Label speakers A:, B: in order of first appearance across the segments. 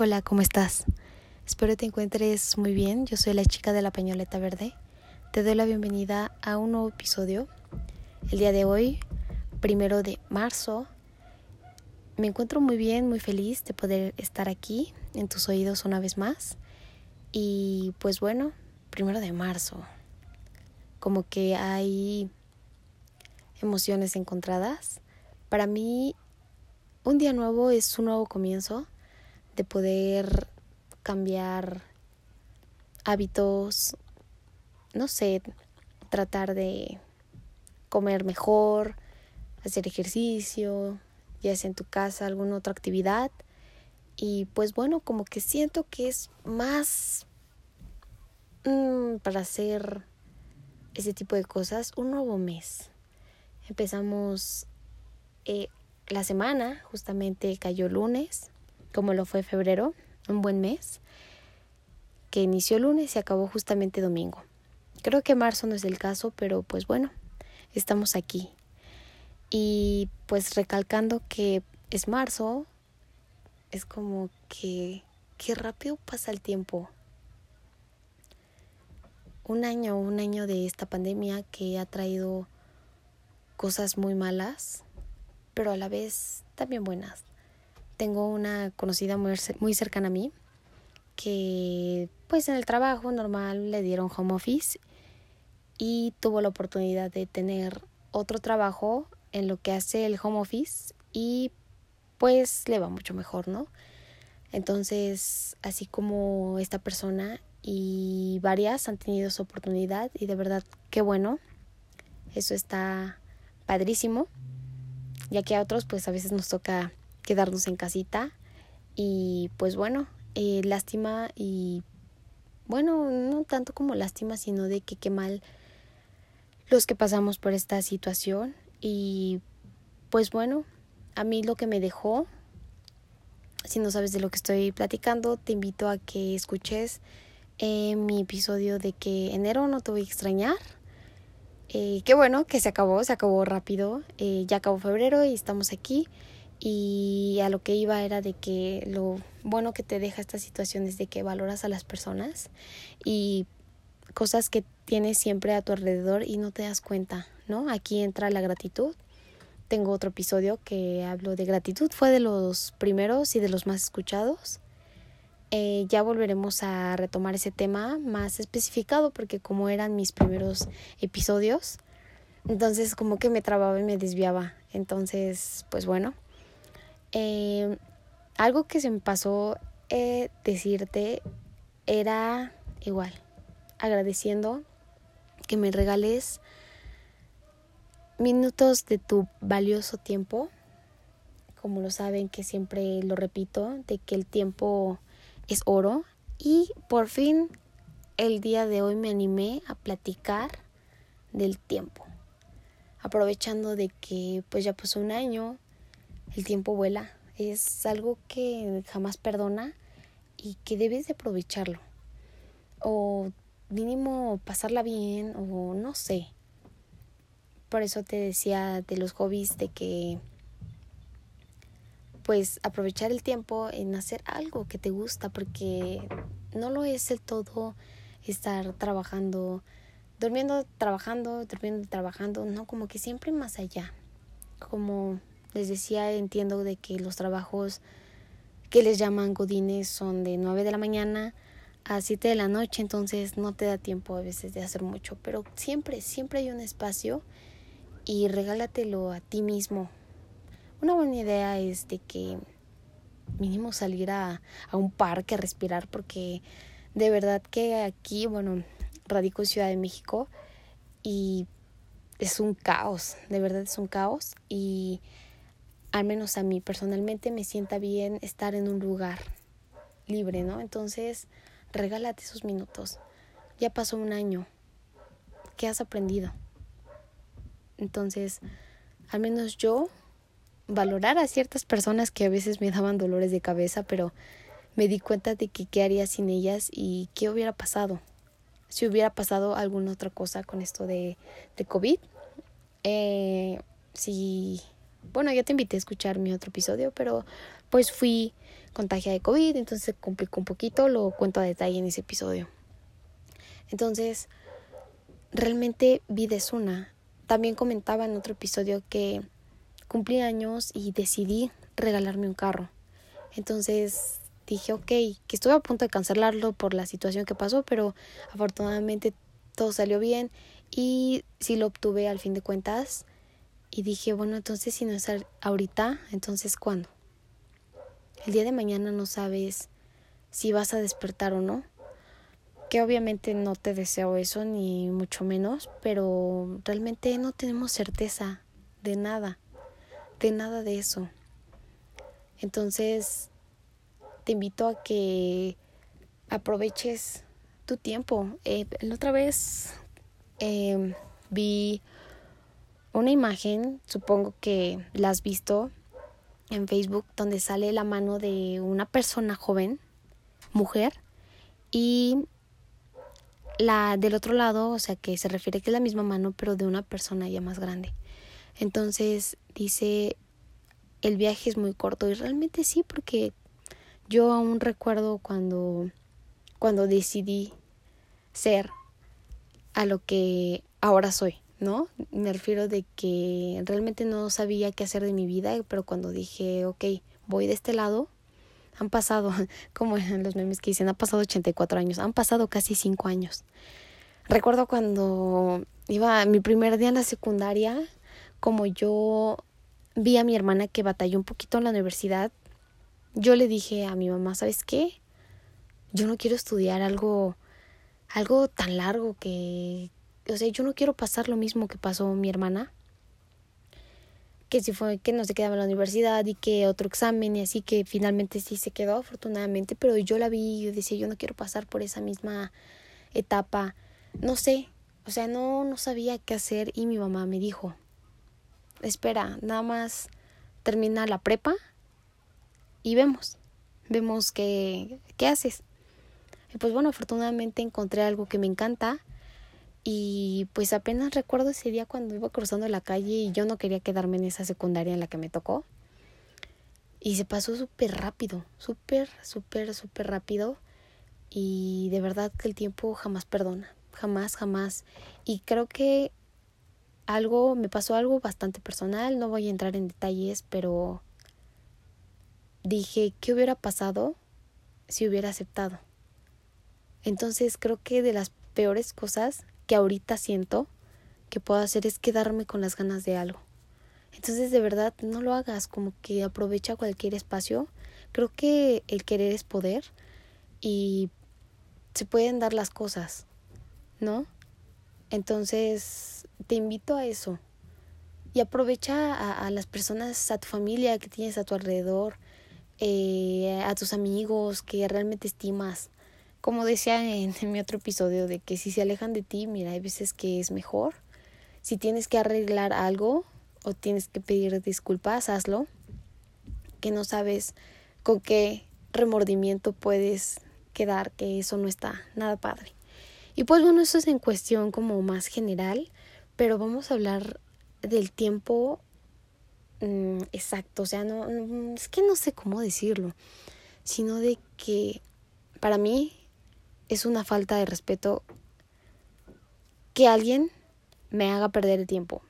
A: Hola, ¿cómo estás? Espero te encuentres muy bien. Yo soy la chica de la pañoleta verde. Te doy la bienvenida a un nuevo episodio. El día de hoy, primero de marzo, me encuentro muy bien, muy feliz de poder estar aquí en tus oídos una vez más. Y pues bueno, primero de marzo. Como que hay emociones encontradas. Para mí, un día nuevo es un nuevo comienzo de poder cambiar hábitos, no sé, tratar de comer mejor, hacer ejercicio, ya sea en tu casa, alguna otra actividad. Y pues bueno, como que siento que es más mmm, para hacer ese tipo de cosas un nuevo mes. Empezamos eh, la semana, justamente cayó lunes, como lo fue febrero, un buen mes, que inició lunes y acabó justamente domingo. Creo que marzo no es el caso, pero pues bueno, estamos aquí. Y pues recalcando que es marzo, es como que qué rápido pasa el tiempo. Un año, un año de esta pandemia que ha traído cosas muy malas, pero a la vez también buenas. Tengo una conocida muy, muy cercana a mí que pues en el trabajo normal le dieron home office y tuvo la oportunidad de tener otro trabajo en lo que hace el home office y pues le va mucho mejor, ¿no? Entonces, así como esta persona y varias han tenido su oportunidad y de verdad qué bueno. Eso está padrísimo, ya que a otros pues a veces nos toca quedarnos en casita. Y pues bueno, eh, lástima y bueno, no tanto como lástima, sino de que qué mal los que pasamos por esta situación. Y pues bueno, a mí lo que me dejó, si no sabes de lo que estoy platicando, te invito a que escuches eh, mi episodio de que enero no te voy a extrañar. Eh, qué bueno que se acabó, se acabó rápido. Eh, ya acabó febrero y estamos aquí y a lo que iba era de que lo bueno que te deja esta situación es de que valoras a las personas y cosas que tienes siempre a tu alrededor y no te das cuenta, ¿no? Aquí entra la gratitud. Tengo otro episodio que hablo de gratitud, fue de los primeros y de los más escuchados. Eh, ya volveremos a retomar ese tema más especificado porque como eran mis primeros episodios, entonces como que me trababa y me desviaba. Entonces, pues bueno, eh, algo que se me pasó eh, decirte era igual, agradeciendo que me regales minutos de tu valioso tiempo. Como lo saben que siempre lo repito, de que el tiempo es oro. Y por fin el día de hoy me animé a platicar del tiempo. Aprovechando de que pues ya pasó un año, el tiempo vuela, es algo que jamás perdona y que debes de aprovecharlo. O mínimo pasarla bien o no sé. Por eso te decía de los hobbies de que pues aprovechar el tiempo en hacer algo que te gusta porque no lo es el todo estar trabajando, durmiendo, trabajando, durmiendo, trabajando, no, como que siempre más allá. Como les decía, entiendo de que los trabajos que les llaman godines son de 9 de la mañana a 7 de la noche, entonces no te da tiempo a veces de hacer mucho, pero siempre, siempre hay un espacio y regálatelo a ti mismo. Una buena idea es de que mínimo salir a, a un parque a respirar porque de verdad que aquí, bueno, radico en Ciudad de México y es un caos, de verdad es un caos y al menos a mí personalmente me sienta bien estar en un lugar libre, ¿no? Entonces, regálate esos minutos. Ya pasó un año. ¿Qué has aprendido? Entonces, al menos yo valorar a ciertas personas que a veces me daban dolores de cabeza, pero me di cuenta de que qué haría sin ellas y qué hubiera pasado. Si hubiera pasado alguna otra cosa con esto de, de COVID. Eh, si bueno, ya te invité a escuchar mi otro episodio, pero pues fui contagiada de COVID, entonces complicó un poquito, lo cuento a detalle en ese episodio. Entonces, realmente vi de Zuna. También comentaba en otro episodio que cumplí años y decidí regalarme un carro. Entonces dije, ok, que estuve a punto de cancelarlo por la situación que pasó, pero afortunadamente todo salió bien y sí lo obtuve al fin de cuentas. Y dije, bueno, entonces si no es ahorita, entonces ¿cuándo? El día de mañana no sabes si vas a despertar o no. Que obviamente no te deseo eso, ni mucho menos, pero realmente no tenemos certeza de nada, de nada de eso. Entonces, te invito a que aproveches tu tiempo. Eh, la otra vez em, vi una imagen, supongo que la has visto en Facebook, donde sale la mano de una persona joven, mujer, y la del otro lado, o sea que se refiere que es la misma mano, pero de una persona ya más grande. Entonces dice, el viaje es muy corto y realmente sí, porque yo aún recuerdo cuando, cuando decidí ser a lo que ahora soy, ¿no? Me refiero de que realmente no sabía qué hacer de mi vida, pero cuando dije, ok, voy de este lado, han pasado, como los memes que dicen, han pasado 84 años, han pasado casi 5 años. Recuerdo cuando iba mi primer día en la secundaria, como yo vi a mi hermana que batalló un poquito en la universidad, yo le dije a mi mamá, ¿sabes qué? Yo no quiero estudiar algo, algo tan largo que, o sea, yo no quiero pasar lo mismo que pasó mi hermana. Que si fue que no se quedaba en la universidad y que otro examen y así que finalmente sí se quedó afortunadamente, pero yo la vi y yo decía, yo no quiero pasar por esa misma etapa. No sé, o sea, no, no sabía qué hacer y mi mamá me dijo, espera, nada más termina la prepa y vemos, vemos qué, qué haces. Y pues bueno, afortunadamente encontré algo que me encanta y pues apenas recuerdo ese día cuando iba cruzando la calle y yo no quería quedarme en esa secundaria en la que me tocó. Y se pasó súper rápido, súper, súper, súper rápido. Y de verdad que el tiempo jamás perdona, jamás, jamás. Y creo que algo, me pasó algo bastante personal, no voy a entrar en detalles, pero dije, ¿qué hubiera pasado si hubiera aceptado? Entonces creo que de las peores cosas que ahorita siento que puedo hacer es quedarme con las ganas de algo. Entonces de verdad no lo hagas, como que aprovecha cualquier espacio. Creo que el querer es poder y se pueden dar las cosas, ¿no? Entonces te invito a eso. Y aprovecha a, las personas, a tu familia que tienes a tu alrededor, eh, a tus amigos que realmente estimas. Como decía en, mi otro episodio, de que si se alejan de ti, mira, hay veces que es mejor. Si tienes que arreglar algo o tienes que pedir disculpas, hazlo. Que no sabes con qué remordimiento puedes quedar, que eso no está nada padre. Y pues bueno, eso es en cuestión como más general, pero vamos a hablar del tiempo Mm, exacto, o sea, no, es que no sé cómo decirlo, sino de que para mí es una falta de respeto que alguien me haga perder el tiempo.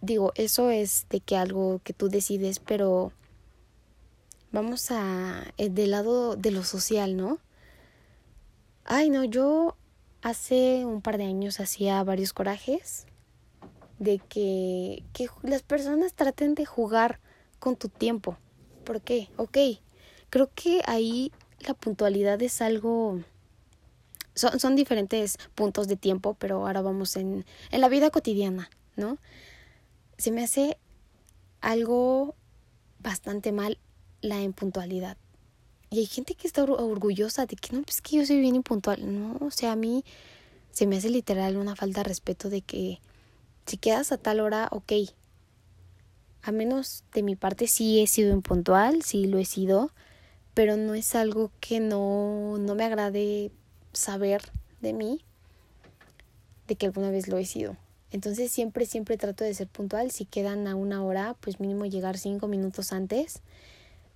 A: Digo, eso es de que algo que tú decides, pero vamos a eh, del lado de lo social, ¿no? Ay, no, yo hace un par de años hacía varios corajes de que, que las personas traten de jugar con tu tiempo. ¿Por qué? Ok, creo que ahí la puntualidad es algo... Son, son diferentes puntos de tiempo, pero ahora vamos en, en la vida cotidiana, ¿no? Se me hace algo bastante mal la impuntualidad. Y hay gente que está orgullosa de que no, pues que yo soy bien impuntual. No, o sea, a mí se me hace literal una falta de respeto de que si quedas a tal hora, ok. A menos de mi parte sí he sido impuntual, sí lo he sido, pero no es algo que no, no me agrade saber de mí, de que alguna vez lo he sido. Entonces siempre, siempre trato de ser puntual. Si quedan a una hora, pues mínimo llegar cinco minutos antes.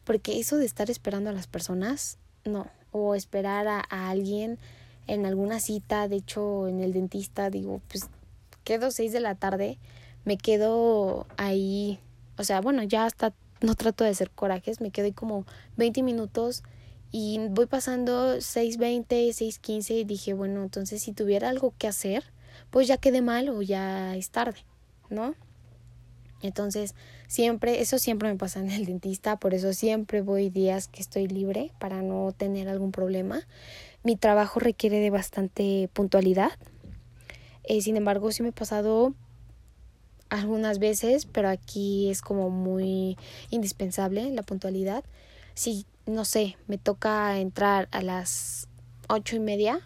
A: porque eso de estar esperando a las personas, no, o esperar a, a alguien en alguna cita, de hecho en el dentista, digo, pues quedo seis de la tarde, me quedo ahí, o sea, bueno, ya hasta no trato de hacer corajes, me quedo ahí como 20 minutos y voy pasando 6.20, 6.15 y dije, bueno, entonces si tuviera algo que hacer, pues ya quedé mal o ya es tarde, ¿no? Entonces, siempre, eso siempre me pasa en el dentista, por eso siempre voy días que estoy libre para no tener algún problema. Mi trabajo requiere de bastante puntualidad. Eh, sin embargo, sí me he pasado algunas veces, pero aquí es como muy indispensable la puntualidad. Si no sé, me toca entrar a las ocho y media,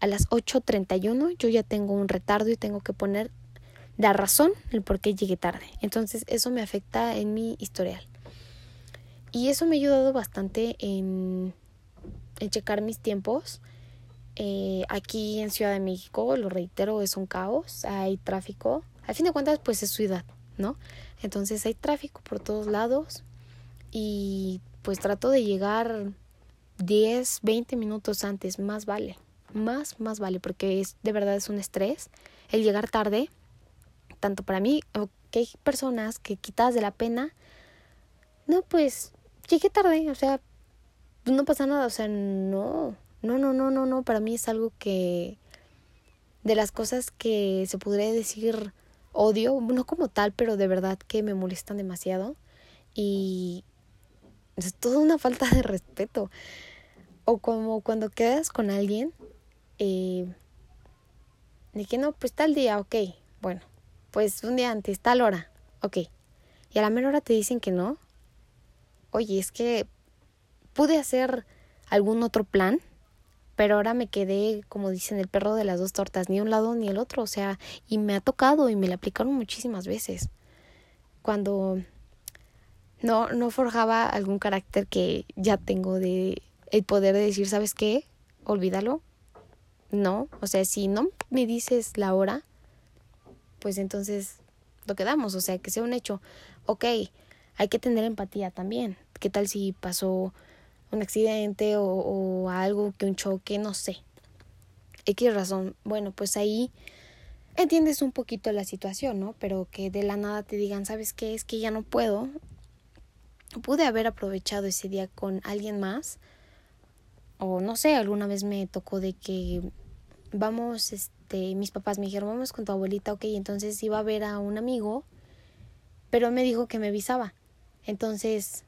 A: a las ocho treinta y uno yo ya tengo un retardo y tengo que poner la razón el por qué llegué tarde. Entonces eso me afecta en mi historial. Y eso me ha ayudado bastante en, en checar mis tiempos. Eh, aquí en Ciudad de México, lo reitero, es un caos, hay tráfico. Al fin de cuentas, pues es ciudad, ¿no? Entonces hay tráfico por todos lados y pues trato de llegar 10, 20 minutos antes, más vale, más, más vale, porque es de verdad es un estrés el llegar tarde, tanto para mí, o que hay personas que quitadas de la pena, no, pues llegué tarde, o sea, no pasa nada, o sea, no, no, no, no, no, no, para mí es algo que, de las cosas que se podría decir odio, no como tal, pero de verdad que me molestan demasiado y es toda una falta de respeto. O como cuando quedas con alguien, eh, de que no, pues tal día, ok, bueno, pues un día antes, tal hora, ok. Y a la menor hora te dicen que no. Oye, es que pude hacer algún otro plan, pero ahora me quedé, como dicen, el perro de las dos tortas, ni un lado ni el otro, o sea, y me ha tocado y me la aplicaron muchísimas veces. Cuando no, no forjaba algún carácter que ya tengo de el poder de decir, ¿sabes qué? Olvídalo. No, o sea, si no me dices la hora, pues entonces lo quedamos, o sea, que sea un hecho. Ok, hay que tener empatía también. ¿Qué tal si pasó un accidente o, o algo que un choque? No sé. X razón. Bueno, pues ahí entiendes un poquito la situación, ¿no? Pero que de la nada te digan, ¿sabes qué? Es que ya no puedo pude haber aprovechado ese día con alguien más o no sé, alguna vez me tocó de que vamos, este, mis papás me dijeron, vamos con tu abuelita, ok, entonces iba a ver a un amigo, pero me dijo que me avisaba. Entonces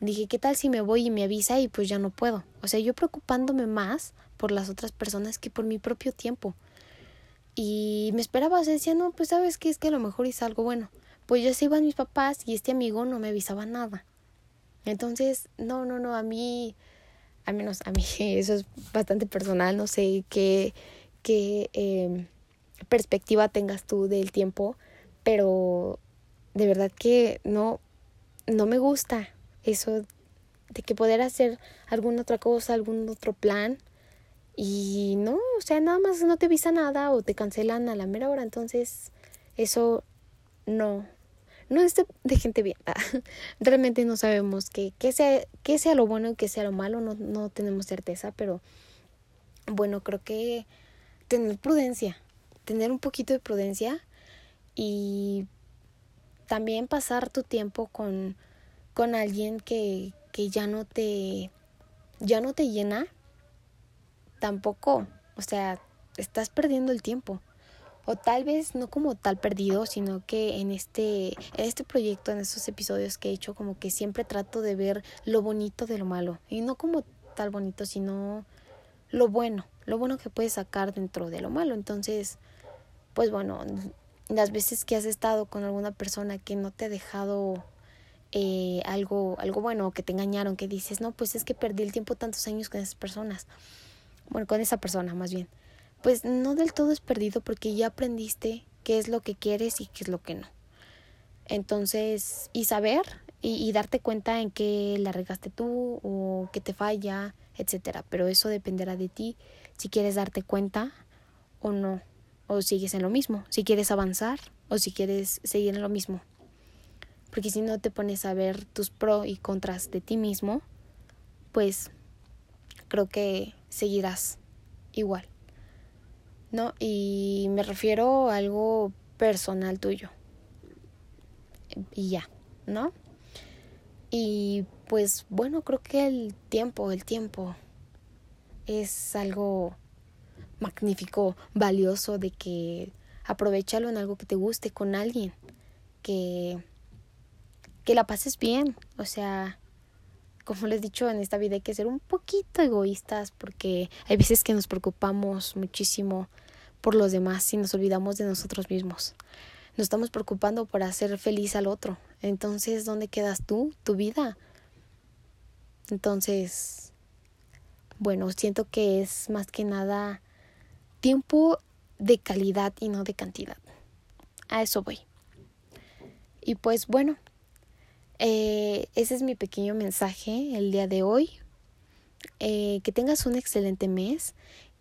A: dije, ¿qué tal si me voy y me avisa y pues ya no puedo? O sea, yo preocupándome más por las otras personas que por mi propio tiempo. Y me esperaba, o sea, decía, no, pues sabes que es que a lo mejor hice algo bueno. Pues ya se iban mis papás y este amigo no me avisaba nada. Entonces, no, no, no, a mí, al menos a mí, eso es bastante personal, no sé qué, qué eh, perspectiva tengas tú del tiempo, pero de verdad que no, no me gusta eso de que poder hacer alguna otra cosa, algún otro plan y no, o sea, nada más no te avisa nada o te cancelan a la mera hora, entonces eso no, no es de, gente bien. Realmente no sabemos qué, qué, sea, qué sea lo bueno y qué sea lo malo, no, no tenemos certeza, pero bueno, creo que tener prudencia, tener un poquito de prudencia y también pasar tu tiempo con, con alguien que, que ya no te ya no te llena tampoco o sea estás perdiendo el tiempo o tal vez no como tal perdido, sino que en este, en este proyecto, en estos episodios que he hecho, como que siempre trato de ver lo bonito de lo malo. Y no como tal bonito, sino lo bueno, lo bueno que puedes sacar dentro de lo malo. Entonces, pues bueno, las veces que has estado con alguna persona que no te ha dejado eh, algo, algo bueno, que te engañaron, que dices, no, pues es que perdí el tiempo tantos años con esas personas. Bueno, con esa persona más bien pues no del todo es perdido porque ya aprendiste qué es lo que quieres y qué es lo que no. Entonces, y saber y, darte cuenta en qué la regaste tú o qué te falla, etcétera. Pero eso dependerá de ti si quieres darte cuenta o no, o sigues en lo mismo, si quieres avanzar o si quieres seguir en lo mismo. porque si no te pones a ver tus pros y contras de ti mismo, pues creo que seguirás igual. ¿No? Y me refiero a algo personal tuyo. Y ya, ¿no? Y pues bueno, creo que el tiempo, el tiempo es algo magnífico, valioso de que aprovechalo en algo que te guste con alguien, que que la pases bien, o sea, como les he dicho en esta vida hay que ser un poquito egoístas porque hay veces que nos preocupamos muchísimo por los demás y nos olvidamos de nosotros mismos. Nos estamos preocupando por hacer feliz al otro. Entonces, ¿dónde quedas tú, tu vida? Entonces, bueno, siento que es más que nada tiempo de calidad y no de cantidad. A eso voy. Y pues bueno, eh, ese es mi pequeño mensaje el día de hoy. Eh, que tengas un excelente mes,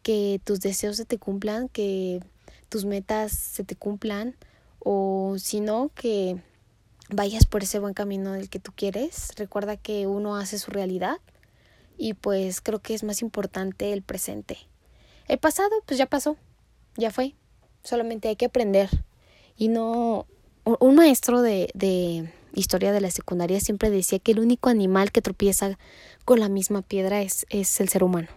A: que tus deseos se te cumplan, que tus metas se te cumplan o si no, que vayas por ese buen camino del que tú quieres. Recuerda que uno hace su realidad y pues creo que es más importante el presente. El pasado pues ya pasó, ya fue. Solamente hay que aprender. Y no... Un maestro de, de historia de la secundaria siempre decía que el único animal que tropieza con la misma piedra es, es el ser humano.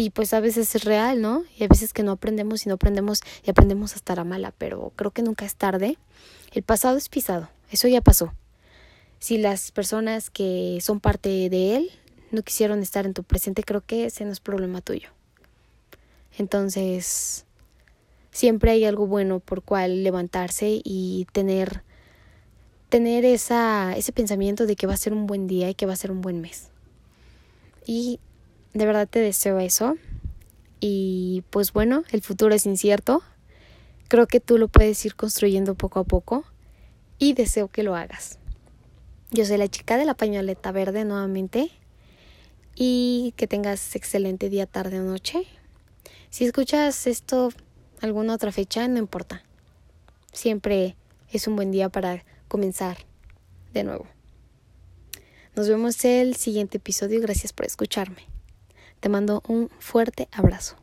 A: Y pues a veces es real, ¿no? Y a veces que no aprendemos y no aprendemos y aprendemos a estar a mala, pero creo que nunca es tarde. El pasado es pisado, eso ya pasó. Si las personas que son parte de él no quisieron estar en tu presente, creo que ese no es problema tuyo. Entonces, siempre hay algo bueno por cual levantarse y tener tener esa, ese pensamiento de que va a ser un buen día y que va a ser un buen mes. Y de verdad te deseo eso. Y pues bueno, el futuro es incierto. Creo que tú lo puedes ir construyendo poco a poco y deseo que lo hagas. Yo soy la chica de la pañoleta verde nuevamente y que tengas excelente día, tarde o noche. Si escuchas esto alguna otra fecha, no importa. Siempre es un buen día para comenzar de nuevo. Nos vemos el siguiente episodio. Gracias por escucharme. Te mando un fuerte abrazo.